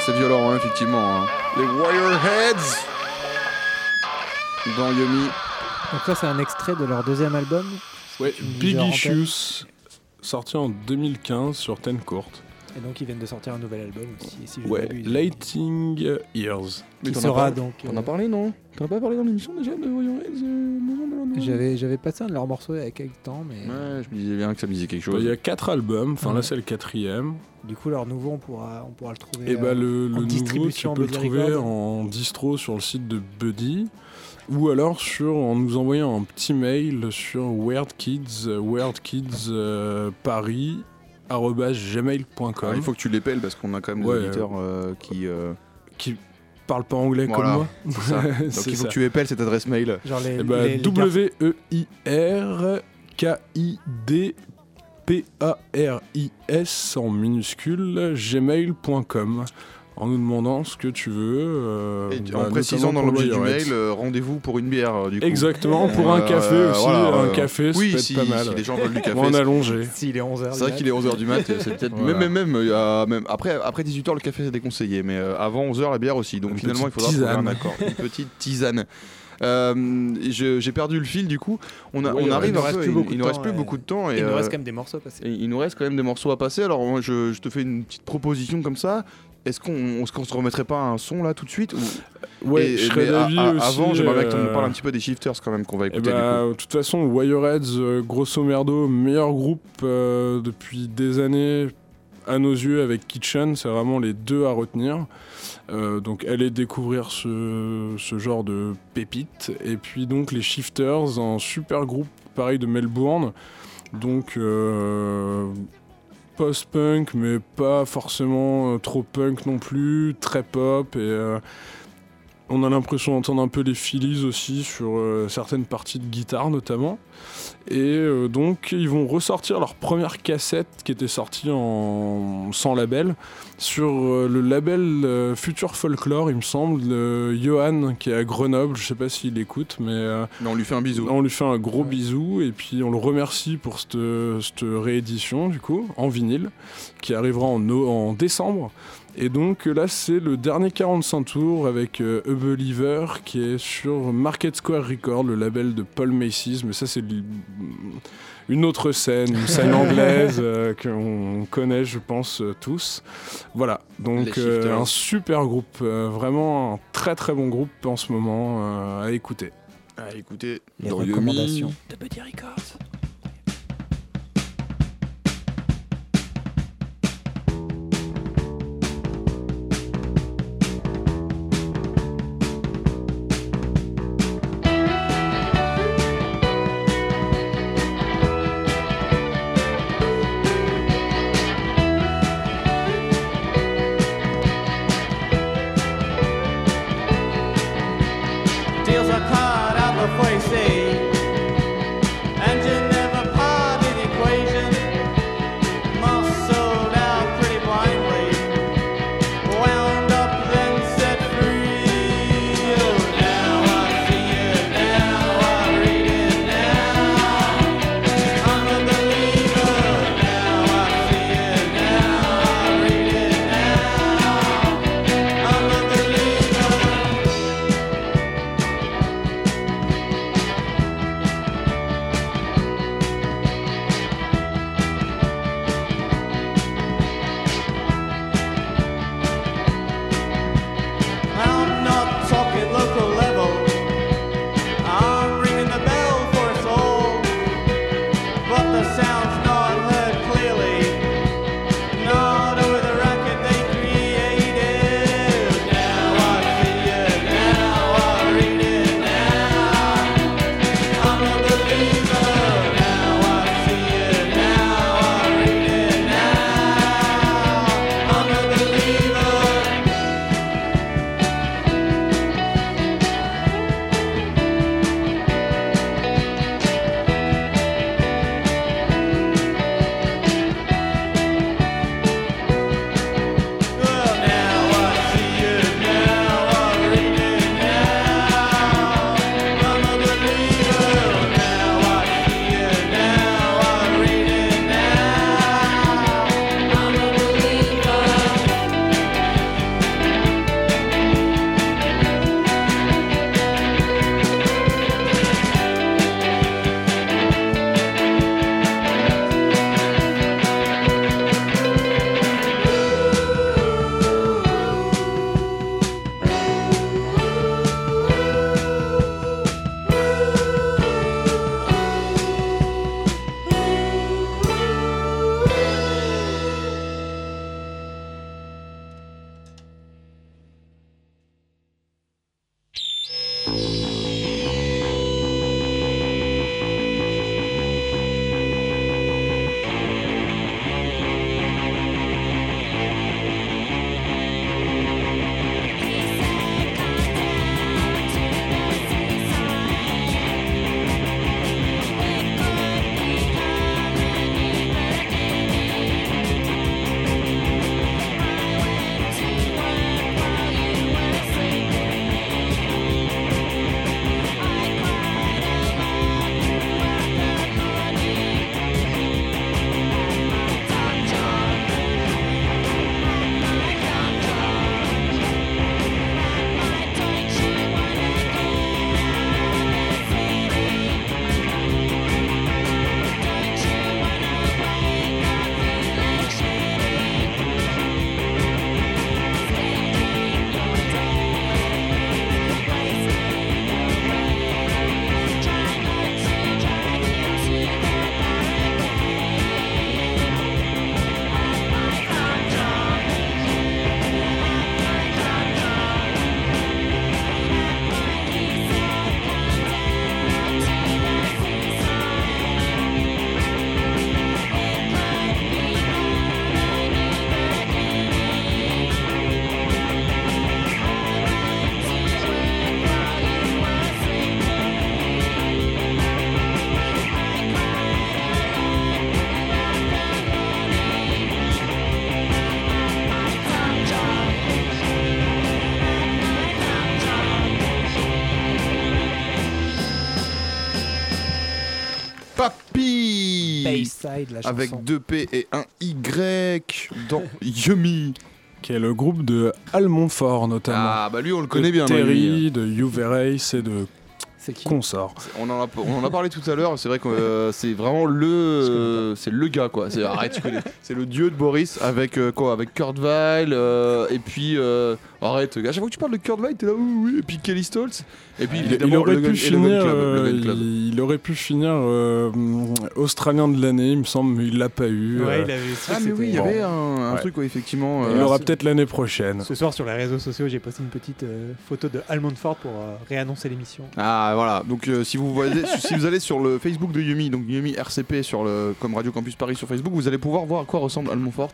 c'est violent, hein, effectivement. hein. Les Wireheads dans Yumi. Donc là, c'est un extrait de leur deuxième album. Ouais, Big Issues, sorti en 2015 sur Ten Court. Et donc, ils viennent de sortir un nouvel album aussi. si je Ouais, Lighting Ears. Mais Qui as sera donc. T'en euh, as parlé, non T'en as pas parlé dans l'émission déjà de Wireheads euh. J'avais, j'avais passé un de leurs morceaux il y a quelques temps, mais Ouais, je me disais bien que ça me disait quelque chose. Il y a quatre albums, enfin Ouais. là c'est le quatrième. du coup, leur nouveau, on pourra, on pourra le trouver. Et bah euh, le, le en nouveau, tu distribution peux le trouver Records. en distro sur le site de Buddy. Ou alors sur, en nous envoyant un petit mail sur weirdkids, euh, weirdkids euh, Paris, gmail.com. Ah, il faut que tu l'épelles parce qu'on a quand même Ouais, des auditeurs euh, qui. euh, qui parle pas anglais Voilà, comme moi. ça. (laughs) Donc il faut ça. que tu épelles cette adresse mail. Genre les. Eh ben, les- les W-E-I-R-K-I-D-P-A-R-I-S en minuscule, gmail.com. En nous demandant ce que tu veux. euh, Et bah, en précisant dans l'objet du mail, euh, rendez-vous pour une bière euh, du coup. Exactement, pour un Euh, café aussi. voilà, un euh, café, ça oui, peut être si, pas mal. si les gens veulent du café. Ou en allongé. S'il est 11h. C'est vrai qu'il est 11h du mat, c'est peut-être (laughs) Voilà. même même, même, même après après 18h le café c'est déconseillé mais euh, avant 11h la bière aussi. Donc Une finalement il faudra trouver un tisane. accord, une petite tisane. Euh, J'ai perdu le fil du coup. On, a, Oui, on ouais, arrive il nous un reste peu. plus Il, beaucoup il de nous reste temps, plus ouais. beaucoup de temps et, Il nous euh, reste quand même des morceaux à passer. il nous reste quand même des morceaux à passer. Alors moi, je, je te fais une petite proposition comme ça. Est-ce qu'on se remettrait pas un son là tout de suite ou- Ouais, Et- je serais d'avis. Avant, j'aimerais bien que tu euh, nous parles un petit peu des shifters quand même qu'on va Eh écouter bah, de toute façon, Wireheads, euh, grosso merdo, meilleur groupe euh, depuis des années à nos yeux avec Kitchen, c'est vraiment les deux à retenir. Euh, donc allez découvrir ce, ce genre de pépites. Et puis donc les Shifters, un super groupe pareil de Melbourne. Donc euh, post-punk, mais pas forcément euh, trop punk non plus, très pop. Et euh, on a l'impression d'entendre un peu les Phillies aussi sur euh, certaines parties de guitare notamment. Et euh, donc ils vont ressortir leur première cassette qui était sortie en sans label sur euh, le label euh, Future Folklore, il me semble, de Johan qui est à Grenoble. Je sais pas s'il écoute, mais euh. Non, on lui fait un bisou. on lui fait un gros bisou et puis on le remercie pour cette, cette réédition du coup en vinyle qui arrivera en, no- en décembre. Et donc là c'est le dernier 45 tours avec euh, A Believer qui est sur Market Square Record, le label de Paul Macy's. Mais ça c'est une autre scène, une scène (laughs) anglaise euh, qu'on connaît je pense euh, tous. Voilà, donc euh, un super groupe, euh, vraiment un très très bon groupe en ce moment euh, à écouter. Ah, écoutez, Les dans recommandations de Buddy Records. Avec deux P et un Y dans Yumi. Qui est le groupe de Al Montfort notamment. Ah bah lui on le De connaît bien. non, Yumi. Terry, de de C'est qui consorts. On en, a, on en a parlé tout à l'heure, c'est vrai que euh, c'est vraiment le euh, c'est le gars quoi. C'est arrête, tu connais. C'est le dieu de Boris avec euh, quoi Avec Kurt Weill euh, et puis euh, arrête. À chaque fois que tu parles de Kurt Weill, t'es là oui, oui et puis Kelly Stoltz et puis Il, aurait finir, Club, euh, il, il aurait pu finir euh, Australien de l'année, il me semble, mais il l'a pas eu. Ouais, euh, il avait Ah mais oui, il y avait un, un Ouais. truc ouais, effectivement. il euh, l'aura peut-être l'année prochaine. Ce soir sur les réseaux sociaux, j'ai posté une petite euh, photo de Almond Ford pour euh, réannoncer l'émission. Ah voilà, donc euh, si vous voyez, (laughs) si vous allez sur le Facebook de Yumi, donc Yumi RCP sur le comme Radio Campus Paris sur Facebook, vous allez pouvoir voir à quoi ressemble Almond Fort.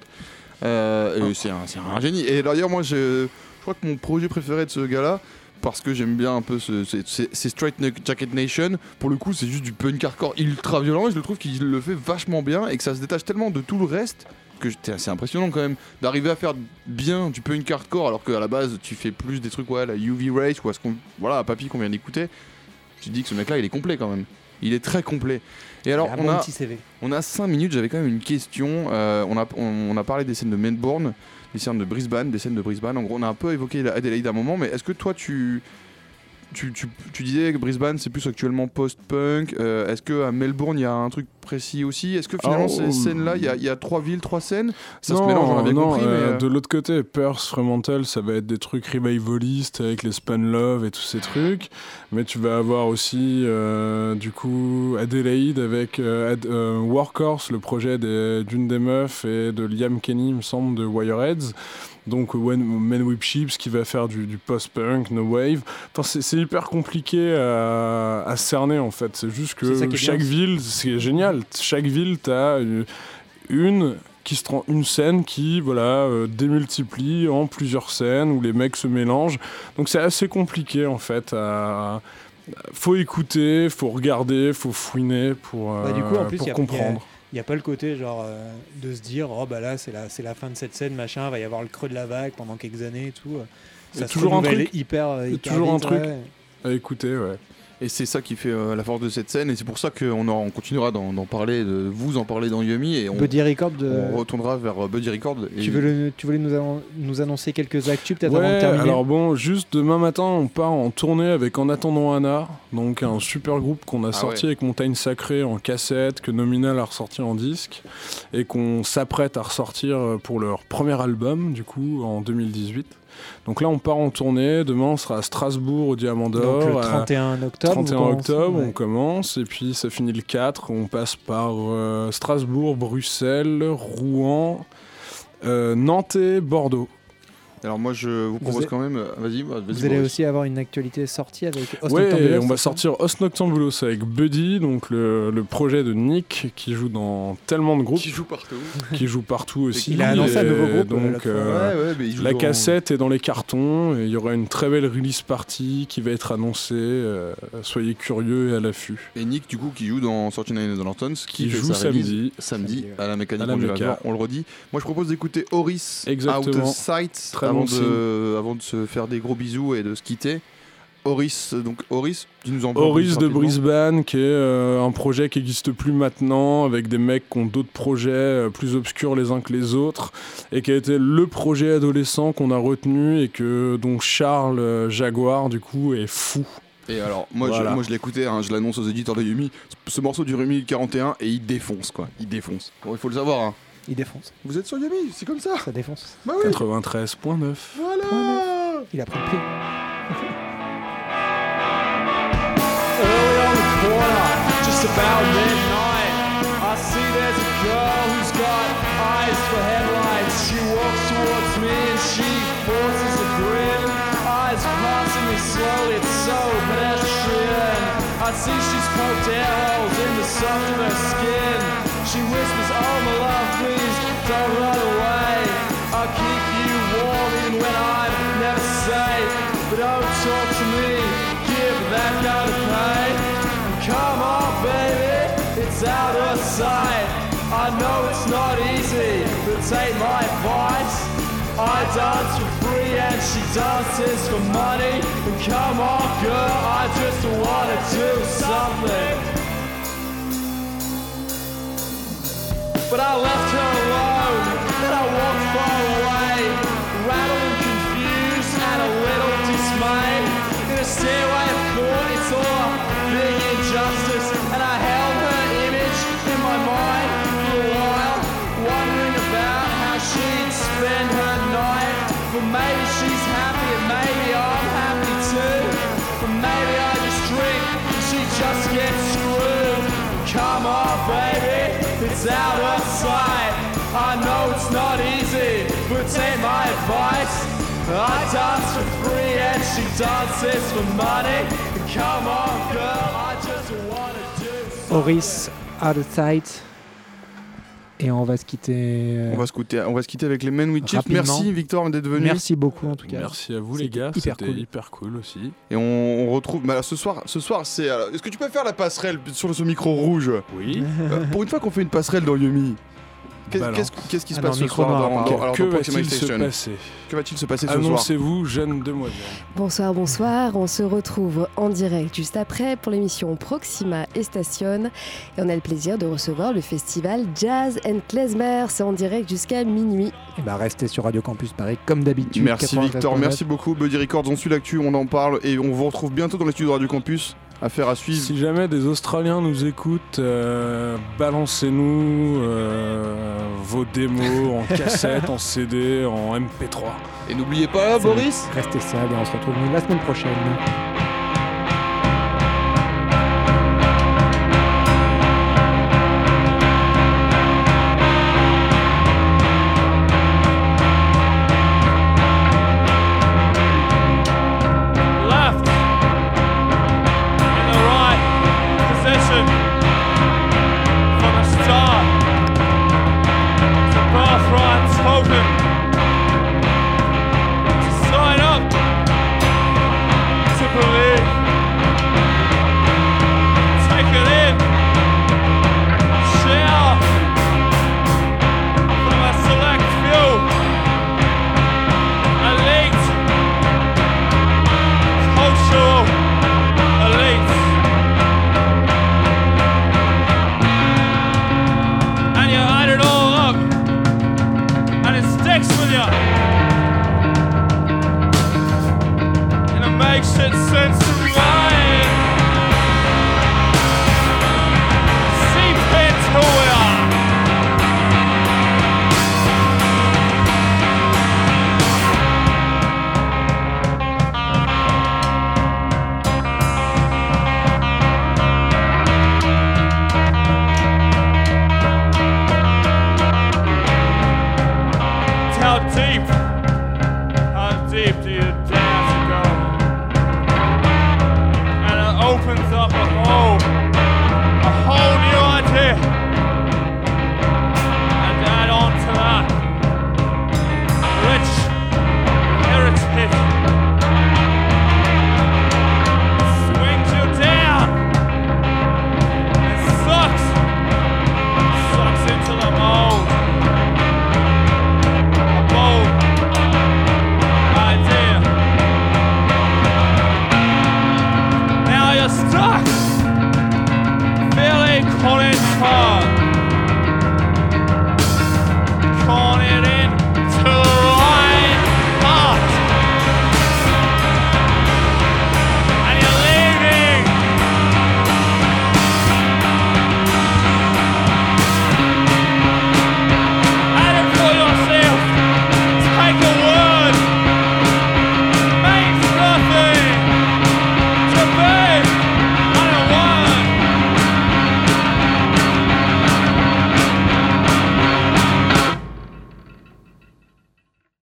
Euh, et c'est un, c'est un génie. Et d'ailleurs moi je, je crois que mon projet préféré de ce gars-là, parce que j'aime bien un peu ce, c'est Straight Jacket Nation. Pour le coup, c'est juste du punk hardcore ultra violent et je le trouve qu'il le fait vachement bien et que ça se détache tellement de tout le reste que c'est impressionnant quand même d'arriver à faire bien du punk hardcore alors qu'à la base tu fais plus des trucs ouais la UV Race ou à ce qu'on voilà à Papy qu'on vient d'écouter. Tu te dis que ce mec-là il est complet quand même. Il est très complet. Et alors on a on a 5 minutes, j'avais quand même une question. Euh, on, a, on, on a parlé des scènes de Melbourne, des scènes de Brisbane, des scènes de Brisbane. En gros, on a un peu évoqué la Adelaide à un moment, mais est-ce que toi, tu, tu, tu, disais que Brisbane, c'est plus actuellement post-punk euh, Est-ce qu'à Melbourne, il y a un truc précis aussi Est-ce que finalement, Ah, ces oh, scènes-là, il y a, il y a trois villes, trois scènes? Ça se non, mélange, on a bien non, compris, mais... euh, euh, De l'autre côté, Perth, Fremantle, ça va être des trucs revivalistes avec les Span Love et tous ces trucs. Mais tu vas avoir aussi, euh, du coup, Adelaide avec euh, Ad- euh, Workhorse, le projet des- d'une des meufs et de Liam Kenny, il me semble, de Wireheads. Donc When Men Whip Chips qui va faire du, du post-punk, no wave. C'est c'est hyper compliqué à, à cerner en fait. C'est juste que chaque bien. ville, c'est génial. Chaque ville, t'as une, une qui se rend une scène qui voilà euh, démultiplie en plusieurs scènes où les mecs se mélangent. Donc c'est assez compliqué en fait. À... Faut écouter, faut regarder, faut fouiner pour, Bah, du coup, en euh, plus, pour y a- comprendre. Il n'y a pas le côté genre euh, de se dire oh bah là c'est la, c'est la fin de cette scène machin, va y avoir le creux de la vague pendant quelques années et tout. Il y a se toujours un truc. hyper, euh, toujours un truc. ouais. À écouter, ouais. Et c'est ça qui fait euh, la force de cette scène, et c'est pour ça qu'on aura- on continuera d'en parler, de vous en parler dans Yumi, et on, Buddy Record de... on retournera vers euh, Buddy Record. Et Tu, veux le- tu voulais nous, annon- nous annoncer quelques actus peut-être avant de terminer alors bon, juste demain matin, on part en tournée avec En attendant Anna, donc un super groupe qu'on a Ah sorti ouais. avec Montagne Sacrée en cassette, que Nominal a ressorti en disque, et qu'on s'apprête à ressortir euh, pour leur premier album, du coup, en 2018. Donc là, on part en tournée. Demain, on sera à Strasbourg au Diamant Donc d'Or. le à 31 octobre. 31 vous commencez, octobre, ouais. on commence, et puis ça finit le 4. On passe par euh, Strasbourg, Bruxelles, Rouen, euh, Nantes Bordeaux. Alors moi je vous propose quand même, euh, vas-y, vas-y. Vous allez aussi avoir une actualité sortie avec Os Ouais, on va sortir Os Noctambulos avec Buddy, donc le, le projet de Nick qui joue dans tellement de groupes, Qui joue partout. (laughs) qui joue partout aussi. Il a annoncé un nouveau groupe, euh, Donc euh, ouais, ouais, joue la cassette est dans les cartons. et Il y aura une très belle release party qui va être annoncée. euh, soyez curieux et à l'affût. Et Nick du coup qui joue dans Sorty Nine and Lanterns, qui, Qui joue samedi. samedi Samedi, ouais. à la mécanique À la on le redit. Moi je propose d'écouter Horis Exactement. Out of Sight Très avant, de, avant de se faire des gros bisous et de se quitter. Horis, donc Horis, tu nous en Horis de. Brisbane, qui est euh, un projet qui n'existe plus maintenant, avec des mecs qui ont d'autres projets euh, plus obscurs les uns que les autres, et qui a été le projet adolescent qu'on a retenu et que dont Charles euh, Jaguar du coup est fou. Et alors, moi Voilà. je, moi, je l'écoutais, hein, je l'annonce aux éditeurs de Yumi. Ce morceau 1 minute 41 et il défonce quoi. Il défonce. Bon, il faut le savoir. hein. Il défonce. Vous êtes sur Yumi, c'est comme ça. Ça défonce. Bah oui. 93.9. Voilà. Il a pris le pied. I see there's a girl who's got eyes for headlights. She walks towards me and she forces a grin. Eyes passing me slowly, it's so pedestrian. I see she's poked air holes in the soft of her skin. She whispers, Oh my love, take my advice. I dance for free and she dances for money. And come on, girl, I just wanna do something. But I left her alone it's out of sight. I know it's not easy, but take my advice. I dance for free and she dances for money. Come on, girl, I just wanna do Horace, Out of Sight. Et on va se quitter. euh, On va se quitter, on va se quitter avec les Men with Chips. Merci Victor d'être venu. Merci beaucoup en tout cas. Merci à vous les C'était gars, hyper cool. hyper cool aussi. Et on, on retrouve. bah, alors, ce soir, ce soir, c'est. Est-ce que tu peux faire la passerelle sur ce micro rouge? Oui. Euh, Pour une fois qu'on fait une passerelle dans Yumi. Qu'est-ce qui se passe ce soir noir, dans, pardon. dans- alors, que va-t-il se Station passer Que va-t-il se passer ce soir Annoncez-vous, jeune demoiselle. Bonsoir, bonsoir. On se retrouve en direct juste après pour l'émission Proxima et Station. Et on a le plaisir de recevoir le festival Jazz and Klezmer. C'est en direct jusqu'à minuit. Et bah restez sur Radio Campus Paris comme d'habitude. Merci 93.9. Victor, merci beaucoup. Buddy Records, on suit l'actu, on en parle et on vous retrouve bientôt dans les studios de Radio Campus. Affaire à suivre. Si jamais des Australiens nous écoutent, euh, balancez-nous euh, vos démos en (laughs) cassette, en CD, en MP3. Et n'oubliez pas, Boris Restez sales et on se retrouve la semaine prochaine.